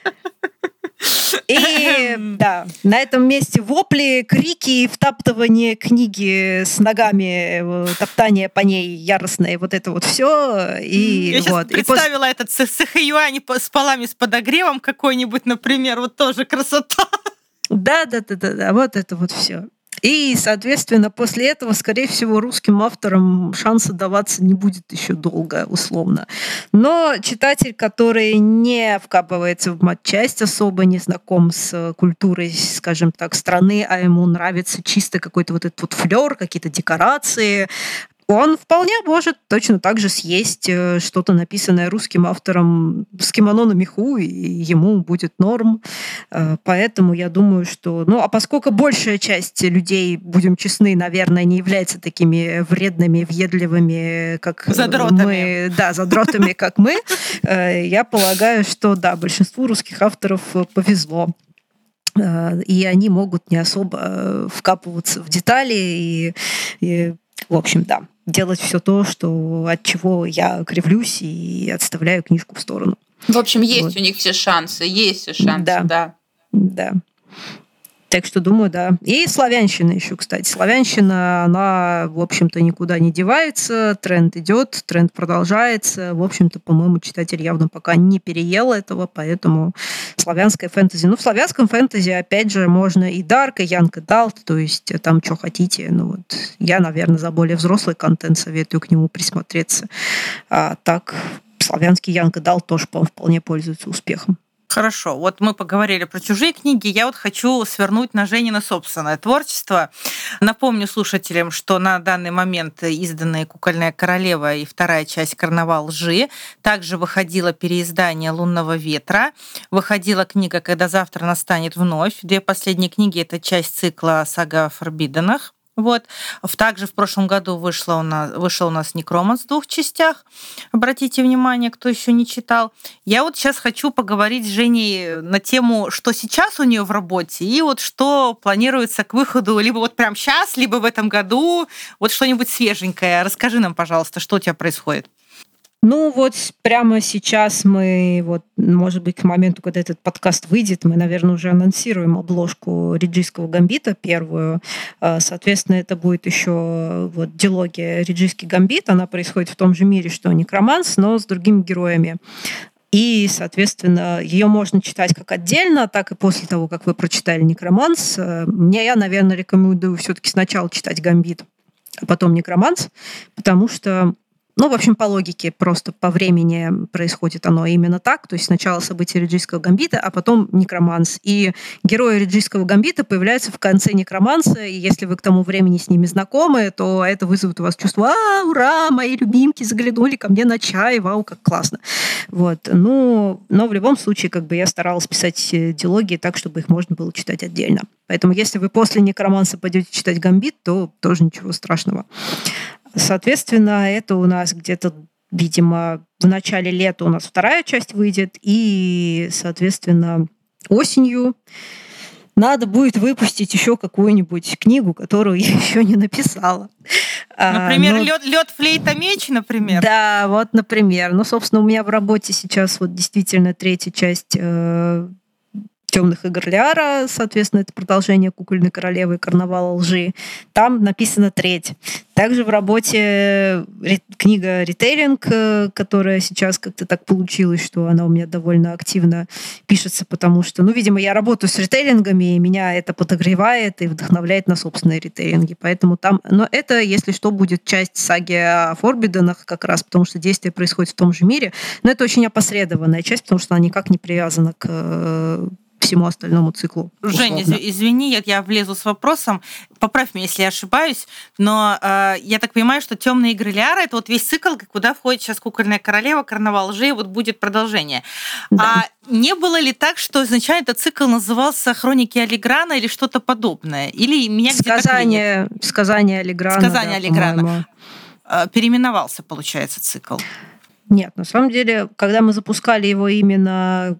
И да, на этом месте вопли, крики, втаптывание книги с ногами, э, топтание по ней яростное, вот это вот все. И Я вот. сейчас представила и этот с Хэйюань с полами с подогревом какой-нибудь, например, вот тоже красота. Да, да, да, да, да, вот это вот все. И, соответственно, после этого, скорее всего, русским авторам шанса даваться не будет еще долго, условно. Но читатель, который не вкапывается в матчасть, особо не знаком с культурой, скажем так, страны, а ему нравится чисто какой-то вот этот вот флер, какие-то декорации, он вполне может точно так же съесть э, что-то написанное русским автором с кимоно на меху, и ему будет норм. Э, поэтому я думаю, что... Ну, а поскольку большая часть людей, будем честны, наверное, не является такими вредными, въедливыми, как задротами. мы... Да, задротами, как мы, э, я полагаю, что, да, большинству русских авторов повезло и они могут не особо вкапываться в детали и, и в общем, да делать все то, что, от чего я кривлюсь и отставляю книжку в сторону. В общем, есть вот. у них все шансы, есть все шансы, да. Да. да. Так что думаю, да. И славянщина еще, кстати. Славянщина, она, в общем-то, никуда не девается. Тренд идет, тренд продолжается. В общем-то, по-моему, читатель явно пока не переел этого, поэтому славянское фэнтези. Ну, в славянском фэнтези, опять же, можно и Дарк, и Янка Далт, то есть э, там что хотите. Ну, вот я, наверное, за более взрослый контент советую к нему присмотреться. А так, славянский Янка Далт тоже, по вполне пользуется успехом. Хорошо, вот мы поговорили про чужие книги, я вот хочу свернуть на Женина собственное творчество. Напомню слушателям, что на данный момент изданные «Кукольная королева» и вторая часть «Карнавал лжи». Также выходило переиздание «Лунного ветра», выходила книга «Когда завтра настанет вновь». Две последние книги — это часть цикла «Сага о Форбиденах». Вот. Также в прошлом году вышло у нас, вышел у нас Некроманс в двух частях. Обратите внимание, кто еще не читал. Я вот сейчас хочу поговорить с Женей на тему, что сейчас у нее в работе, и вот что планируется к выходу либо вот прямо сейчас, либо в этом году. Вот что-нибудь свеженькое. Расскажи нам, пожалуйста, что у тебя происходит. Ну вот прямо сейчас мы, вот, может быть, к моменту, когда этот подкаст выйдет, мы, наверное, уже анонсируем обложку Риджийского гамбита первую. А, соответственно, это будет еще вот дилогия Риджийский гамбит. Она происходит в том же мире, что Некроманс, но с другими героями. И, соответственно, ее можно читать как отдельно, так и после того, как вы прочитали Некроманс. Мне я, наверное, рекомендую все-таки сначала читать Гамбит, а потом Некроманс, потому что ну, в общем, по логике, просто по времени происходит оно именно так. То есть сначала события Реджийского гамбита, а потом некроманс. И герои Реджийского гамбита появляются в конце некроманса, и если вы к тому времени с ними знакомы, то это вызовет у вас чувство «А, ура, мои любимки заглянули ко мне на чай, вау, как классно». Вот. Ну, но в любом случае, как бы я старалась писать э, диалоги так, чтобы их можно было читать отдельно. Поэтому если вы после некроманса пойдете читать гамбит, то тоже ничего страшного. Соответственно, это у нас где-то, видимо, в начале лета у нас вторая часть выйдет, и, соответственно, осенью надо будет выпустить еще какую-нибудь книгу, которую я еще не написала. А, например, а, лед, лед, флейта, меч, например. Да, вот, например. Ну, собственно, у меня в работе сейчас вот действительно третья часть э, темных игр Лиара, соответственно, это продолжение кукольной королевы и карнавала лжи. Там написано треть. Также в работе книга «Ритейлинг», э, которая сейчас как-то так получилось, что она у меня довольно активно пишется, потому что, ну, видимо, я работаю с ритейлингами, и меня это подогревает и вдохновляет на собственные ритейлинги. Поэтому там... Но это, если что, будет часть саги о Форбиденах как раз, потому что действие происходит в том же мире. Но это очень опосредованная часть, потому что она никак не привязана к э, всему остальному циклу. Женя, извини, я, я влезу с вопросом. Поправь меня, если я ошибаюсь, но э, я так понимаю, что темные игры Лиара это вот весь цикл, куда входит сейчас кукольная королева, карнавал лжи, вот будет продолжение. Да. А не было ли так, что изначально этот цикл назывался Хроники Алиграна или что-то подобное? Или меня сказание, сказание Алиграна. Сказание да, Алиграна. Э, переименовался, получается, цикл. Нет, на самом деле, когда мы запускали его именно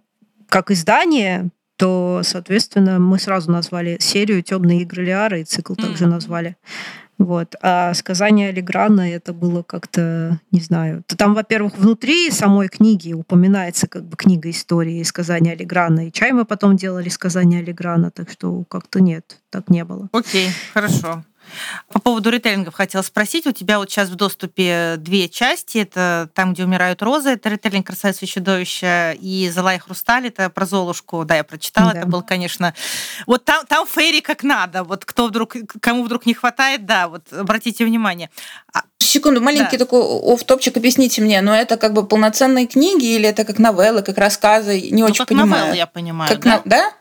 как издание, то, соответственно, мы сразу назвали серию «Темные игры Лиара» и цикл mm-hmm. также назвали. Вот. А сказание Алиграна это было как-то, не знаю. То там, во-первых, внутри самой книги упоминается как бы книга истории сказания Алиграна. И чай мы потом делали сказание Алиграна, так что как-то нет, так не было. Окей, хорошо. По поводу ритейлингов хотела спросить. У тебя вот сейчас в доступе две части. Это там, где умирают розы, это ритейлинг «Красавица и чудовище», и «Зола и хрусталь», это про Золушку. Да, я прочитала. Да. Это был, конечно... Вот там, там фейри как надо. Вот кто вдруг, кому вдруг не хватает, да, вот обратите внимание. А Секунду, маленький да. такой оф-топчик, объясните мне, но это как бы полноценные книги или это как новеллы, как рассказы? Не ну, очень как понимаю. новеллы, я понимаю. Как да? На... да?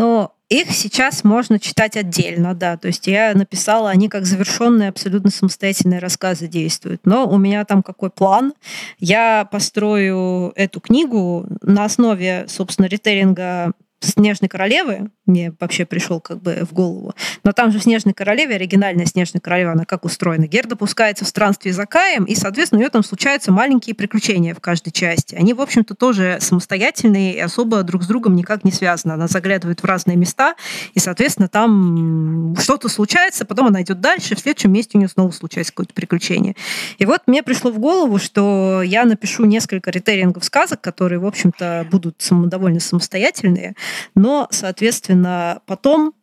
Но их сейчас можно читать отдельно, да. То есть я написала, они как завершенные, абсолютно самостоятельные рассказы действуют. Но у меня там какой план? Я построю эту книгу на основе, собственно, ритейлинга Снежной королевы мне вообще пришел как бы в голову. Но там же в Снежной королеве, оригинальная Снежная королева, она как устроена? Герда пускается в странстве за Каем, и, соответственно, у нее там случаются маленькие приключения в каждой части. Они, в общем-то, тоже самостоятельные и особо друг с другом никак не связаны. Она заглядывает в разные места, и, соответственно, там что-то случается, потом она идет дальше, в следующем месте у нее снова случается какое-то приключение. И вот мне пришло в голову, что я напишу несколько ритерингов сказок, которые, в общем-то, будут довольно самостоятельные, но, соответственно, потом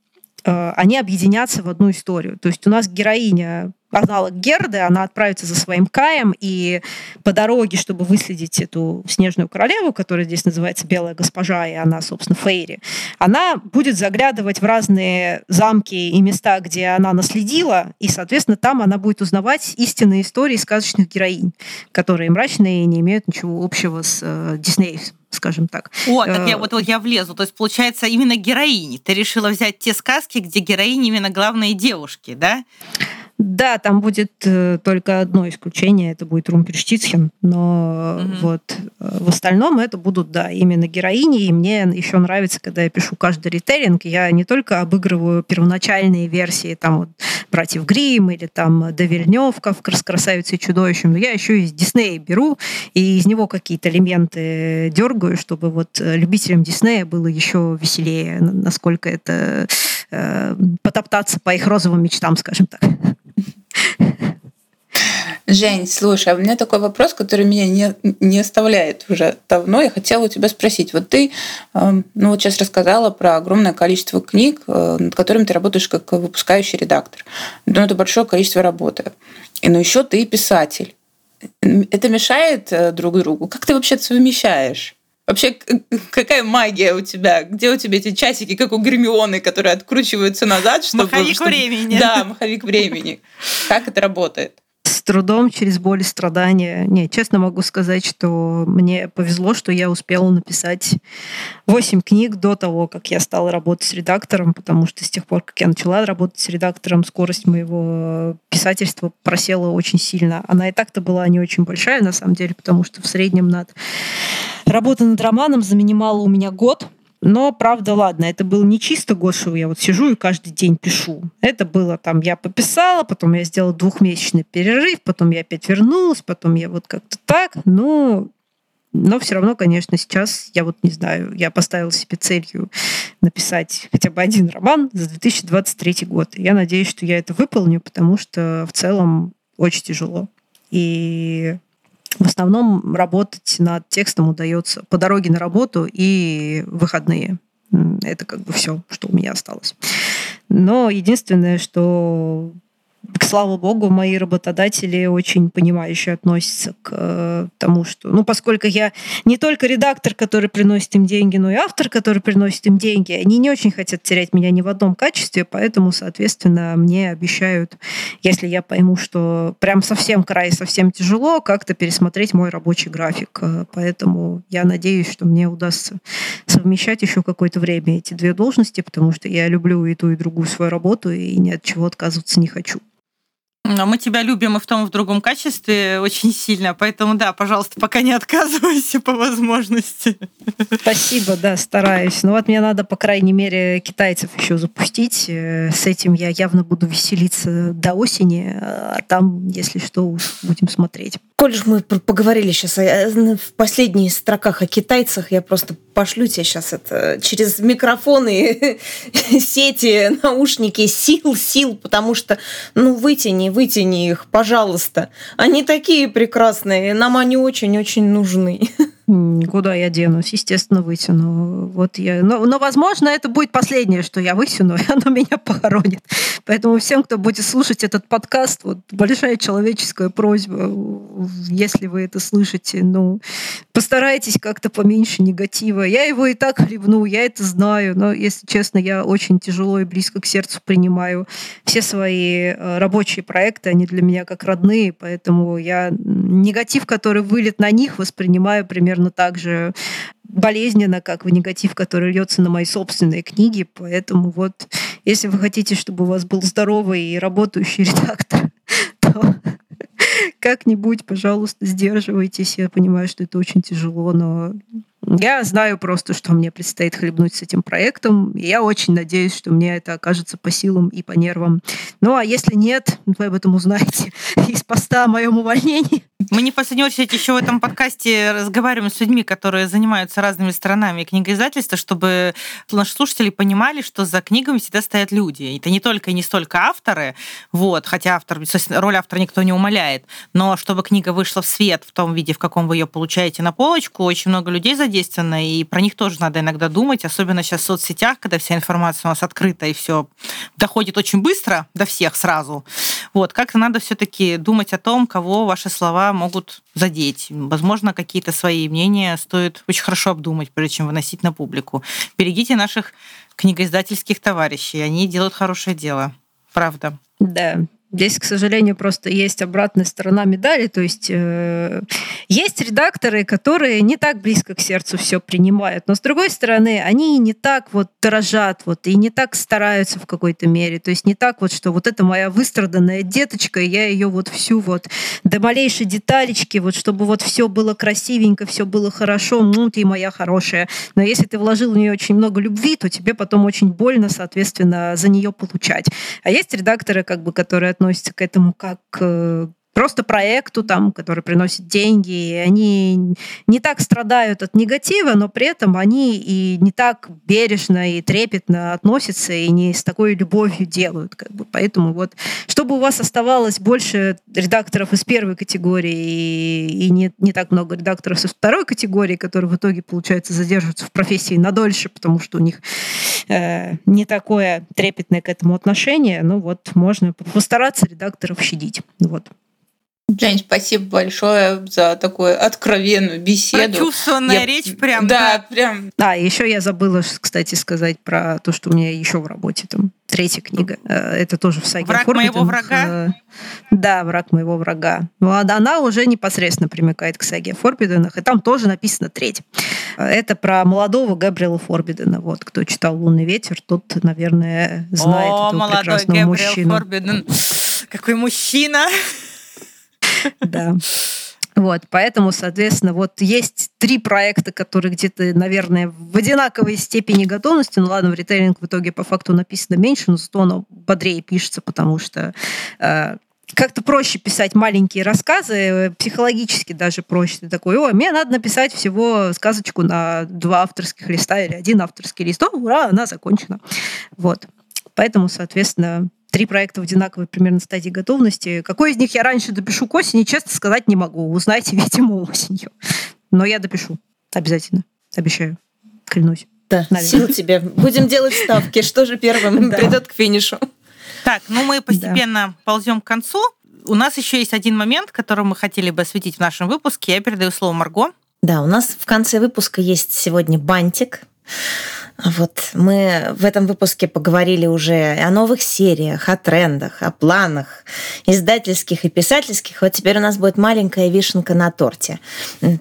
э, они объединятся в одну историю. То есть у нас героиня аналог Герды, она отправится за своим Каем, и по дороге, чтобы выследить эту снежную королеву, которая здесь называется Белая госпожа, и она, собственно, Фейри, она будет заглядывать в разные замки и места, где она наследила, и, соответственно, там она будет узнавать истинные истории сказочных героинь, которые мрачные и не имеют ничего общего с э, Диснеем скажем так. О, так я э, вот, вот я влезу. То есть, получается, именно героини. Ты решила взять те сказки, где героини именно главные девушки, да? Да, там будет э, только одно исключение, это будет Румпельштицхен, но угу. вот э, в остальном это будут, да, именно героини, и мне еще нравится, когда я пишу каждый ритейлинг, я не только обыгрываю первоначальные версии, там, вот, «Братьев Грим или там «Довельневка» в «Красавице и чудовищем», но я еще из Диснея беру, и из него какие-то элементы дергаю, чтобы вот э, любителям Диснея было еще веселее, насколько это э, потоптаться по их розовым мечтам, скажем так. Жень, слушай, а у меня такой вопрос, который меня не, не оставляет уже давно. Я хотела у тебя спросить. Вот ты, эм, ну вот сейчас рассказала про огромное количество книг, э, над которыми ты работаешь как выпускающий редактор. Ну, это большое количество работы. И, ну, еще ты писатель. Это мешает э, друг другу? Как ты вообще это совмещаешь? Вообще, какая магия у тебя? Где у тебя эти часики, как у Гермионы, которые откручиваются назад? Чтобы, маховик чтобы... времени. Да, маховик времени. Как это работает? Трудом, через боль и страдания. Не, честно могу сказать, что мне повезло, что я успела написать 8 книг до того, как я стала работать с редактором, потому что с тех пор, как я начала работать с редактором, скорость моего писательства просела очень сильно. Она и так-то была не очень большая, на самом деле, потому что в среднем над работа над романом занимала у меня год, но, правда, ладно, это был не чисто что я вот сижу и каждый день пишу. Это было там, я пописала, потом я сделала двухмесячный перерыв, потом я опять вернулась, потом я вот как-то так. Но, но все равно, конечно, сейчас я вот не знаю, я поставила себе целью написать хотя бы один роман за 2023 год. Я надеюсь, что я это выполню, потому что в целом очень тяжело. И в основном работать над текстом удается по дороге на работу и выходные. Это как бы все, что у меня осталось. Но единственное, что слава богу, мои работодатели очень понимающе относятся к э, тому, что, ну, поскольку я не только редактор, который приносит им деньги, но и автор, который приносит им деньги, они не очень хотят терять меня ни в одном качестве, поэтому, соответственно, мне обещают, если я пойму, что прям совсем край, совсем тяжело, как-то пересмотреть мой рабочий график. Э, поэтому я надеюсь, что мне удастся совмещать еще какое-то время эти две должности, потому что я люблю и ту, и другую свою работу, и ни от чего отказываться не хочу. Мы тебя любим и в том, и в другом качестве очень сильно, поэтому да, пожалуйста, пока не отказывайся по возможности. Спасибо, да, стараюсь. Ну вот мне надо, по крайней мере, китайцев еще запустить. Э, с этим я явно буду веселиться до осени, а там, если что, уж будем смотреть. Коль же мы поговорили сейчас в последних строках о китайцах, я просто пошлю тебе сейчас это через микрофоны, сети, наушники, сил, сил, потому что, ну, вытяни, вытяни их, пожалуйста. Они такие прекрасные, нам они очень-очень нужны. Куда я денусь? Естественно, вытяну. Вот я... но, но, возможно, это будет последнее, что я вытяну, и оно меня похоронит. Поэтому всем, кто будет слушать этот подкаст, вот большая человеческая просьба, если вы это слышите, ну, постарайтесь как-то поменьше негатива. Я его и так хлебну, я это знаю, но, если честно, я очень тяжело и близко к сердцу принимаю все свои э, рабочие проекты, они для меня как родные, поэтому я негатив, который вылет на них, воспринимаю примерно примерно так же болезненно, как в негатив, который льется на мои собственные книги. Поэтому вот, если вы хотите, чтобы у вас был здоровый и работающий редактор, то как-нибудь, пожалуйста, сдерживайтесь. Я понимаю, что это очень тяжело, но я знаю просто, что мне предстоит хлебнуть с этим проектом. И я очень надеюсь, что мне это окажется по силам и по нервам. Ну, а если нет, вы об этом узнаете из поста о моем увольнении. Мы не в последнюю очередь еще в этом подкасте разговариваем с людьми, которые занимаются разными сторонами книгоиздательства, чтобы наши слушатели понимали, что за книгами всегда стоят люди. Это не только и не столько авторы, вот, хотя автор, роль автора никто не умаляет, но чтобы книга вышла в свет в том виде, в каком вы ее получаете на полочку, очень много людей задействовано, и про них тоже надо иногда думать, особенно сейчас в соцсетях, когда вся информация у нас открыта и все доходит очень быстро до всех сразу. Вот, как-то надо все-таки думать о том, кого ваши слова могут задеть. Возможно, какие-то свои мнения стоит очень хорошо обдумать, прежде чем выносить на публику. Берегите наших книгоиздательских товарищей. Они делают хорошее дело. Правда. Да, Здесь, к сожалению, просто есть обратная сторона медали. То есть э, есть редакторы, которые не так близко к сердцу все принимают, но с другой стороны, они не так вот дорожат, вот, и не так стараются в какой-то мере. То есть не так вот, что вот это моя выстраданная деточка, и я ее вот всю вот до малейшей деталечки, вот чтобы вот все было красивенько, все было хорошо, ну ты моя хорошая. Но если ты вложил в нее очень много любви, то тебе потом очень больно, соответственно, за нее получать. А есть редакторы, как бы, которые относятся к этому как к просто проекту, там, который приносит деньги. Они не так страдают от негатива, но при этом они и не так бережно и трепетно относятся, и не с такой любовью делают. Как бы. Поэтому вот, чтобы у вас оставалось больше редакторов из первой категории и, и не, не так много редакторов из второй категории, которые в итоге, получается, задерживаются в профессии надольше, потому что у них э, не такое трепетное к этому отношение, ну вот, можно постараться редакторов щадить. Вот. Жень, спасибо большое за такую откровенную беседу. Прочувствованная я... речь прям. Да, да, прям. А, еще я забыла, кстати, сказать про то, что у меня еще в работе там третья книга. Э, это тоже в саге Враг моего врага? Э, да, враг моего врага. Ну, а она уже непосредственно примыкает к саге Форбиденах, и там тоже написано треть. Это про молодого Габриэла Форбидена. Вот, кто читал «Лунный ветер», тот, наверное, знает О, этого молодой прекрасного Габриэл мужчину. Форбиден. Какой мужчина! Да. Вот, поэтому, соответственно, вот есть три проекта, которые где-то, наверное, в одинаковой степени готовности. Ну ладно, в ритейлинг в итоге по факту написано меньше, но зато оно бодрее пишется, потому что э, как-то проще писать маленькие рассказы, э, психологически даже проще. Ты такой, о, мне надо написать всего сказочку на два авторских листа или один авторский лист. О, ура, она закончена. Вот. Поэтому, соответственно, три проекта в одинаковой примерно стадии готовности. Какой из них я раньше допишу к осени, честно сказать не могу. Узнаете, видимо, осенью. Но я допишу. Обязательно. Обещаю. Клянусь. Да, Наверное. сил тебе. Будем делать ставки. Что же первым придет к финишу? Так, ну мы постепенно ползем к концу. У нас еще есть один момент, который мы хотели бы осветить в нашем выпуске. Я передаю слово Марго. Да, у нас в конце выпуска есть сегодня бантик. Вот мы в этом выпуске поговорили уже о новых сериях, о трендах, о планах издательских и писательских. Вот теперь у нас будет маленькая вишенка на торте.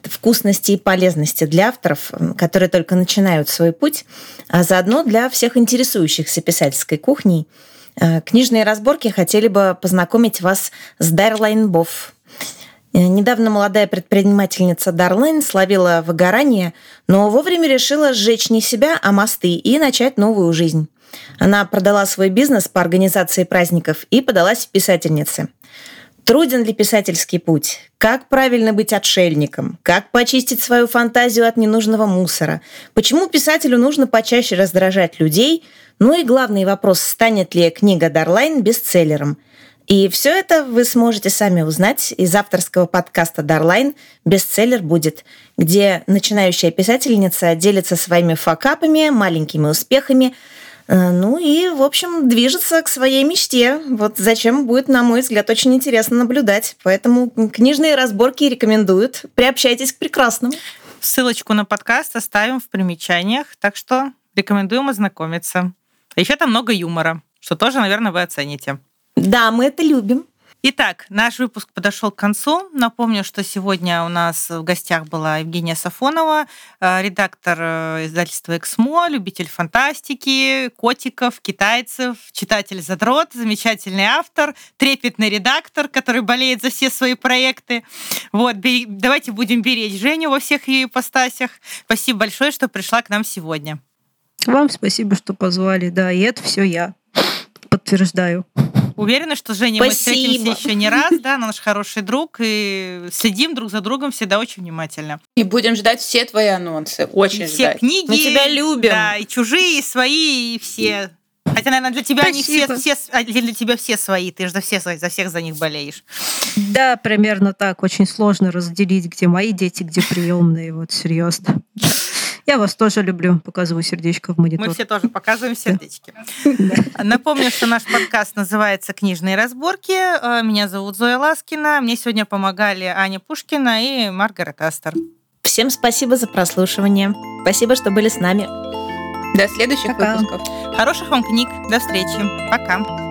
Вкусности и полезности для авторов, которые только начинают свой путь, а заодно для всех интересующихся писательской кухней. Э, книжные разборки хотели бы познакомить вас с Дарлайн Бофф, недавно молодая предпринимательница Дарлайн словила выгорание, но вовремя решила сжечь не себя, а мосты и начать новую жизнь. Она продала свой бизнес по организации праздников и подалась в писательницы. Труден ли писательский путь? Как правильно быть отшельником? Как почистить свою фантазию от ненужного мусора? Почему писателю нужно почаще раздражать людей? Ну и главный вопрос, станет ли книга Дарлайн бестселлером? И все это вы сможете сами узнать из авторского подкаста «Дарлайн» «Бестселлер будет», где начинающая писательница делится своими факапами, маленькими успехами, э, ну и, в общем, движется к своей мечте. Вот зачем будет, на мой взгляд, очень интересно наблюдать. Поэтому книжные разборки рекомендуют. Приобщайтесь к прекрасному. Ссылочку на подкаст оставим в примечаниях, так что рекомендуем ознакомиться. Еще там много юмора, что тоже, наверное, вы оцените. Да, мы это любим. Итак, наш выпуск подошел к концу. Напомню, что сегодня у нас в гостях была Евгения Сафонова, э, редактор э, издательства «Эксмо», любитель фантастики, котиков, китайцев, читатель задрот, замечательный автор, трепетный редактор, который болеет за все свои проекты. Вот, давайте будем беречь Женю во всех ее ипостасях. Спасибо большое, что пришла к нам сегодня. Вам спасибо, что позвали. Да, и это все я подтверждаю. Уверена, что с Женей мы встретимся еще не раз, да, наш хороший друг, и следим друг за другом всегда очень внимательно. И будем ждать все твои анонсы, очень и все ждать. книги. Мы тебя любим. Да, и чужие, и свои, и все. Хотя, наверное, для тебя они все, Спасибо. все, а, для тебя все свои, ты же за, все, за всех за них болеешь. Да, примерно так. Очень сложно разделить, где мои дети, где приемные. Вот серьезно. Я вас тоже люблю. Показываю сердечко в монитор. Мы все тоже показываем сердечки. Напомню, что наш подкаст называется «Книжные разборки». Э, Меня зовут Зоя Ласкина. Мне сегодня помогали Аня Пушкина и Маргарет Астер. Всем спасибо за прослушивание. Спасибо, что были с нами. До следующих Пока. выпусков. Хороших вам книг. До встречи. Пока.